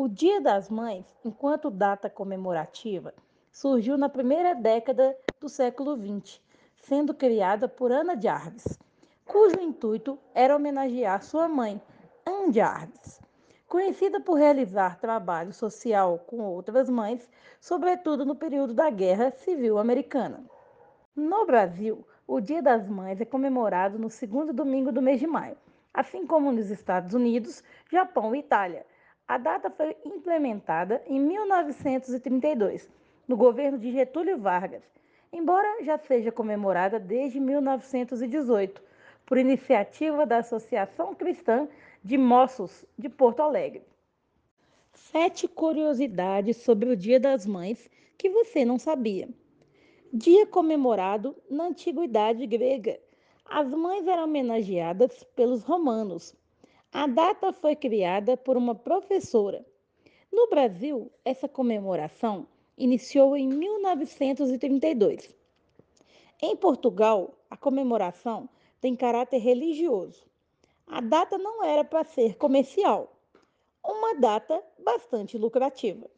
O Dia das Mães, enquanto data comemorativa, surgiu na primeira década do século XX, sendo criada por Ana Jarvis, cujo intuito era homenagear sua mãe, Anne Jarvis, conhecida por realizar trabalho social com outras mães, sobretudo no período da Guerra Civil Americana. No Brasil, o Dia das Mães é comemorado no segundo domingo do mês de maio, assim como nos Estados Unidos, Japão e Itália. A data foi implementada em 1932, no governo de Getúlio Vargas, embora já seja comemorada desde 1918, por iniciativa da Associação Cristã de Moços de Porto Alegre. Sete curiosidades sobre o Dia das Mães que você não sabia. Dia comemorado na antiguidade grega. As mães eram homenageadas pelos romanos. A data foi criada por uma professora. No Brasil, essa comemoração iniciou em 1932. Em Portugal, a comemoração tem caráter religioso. A data não era para ser comercial, uma data bastante lucrativa.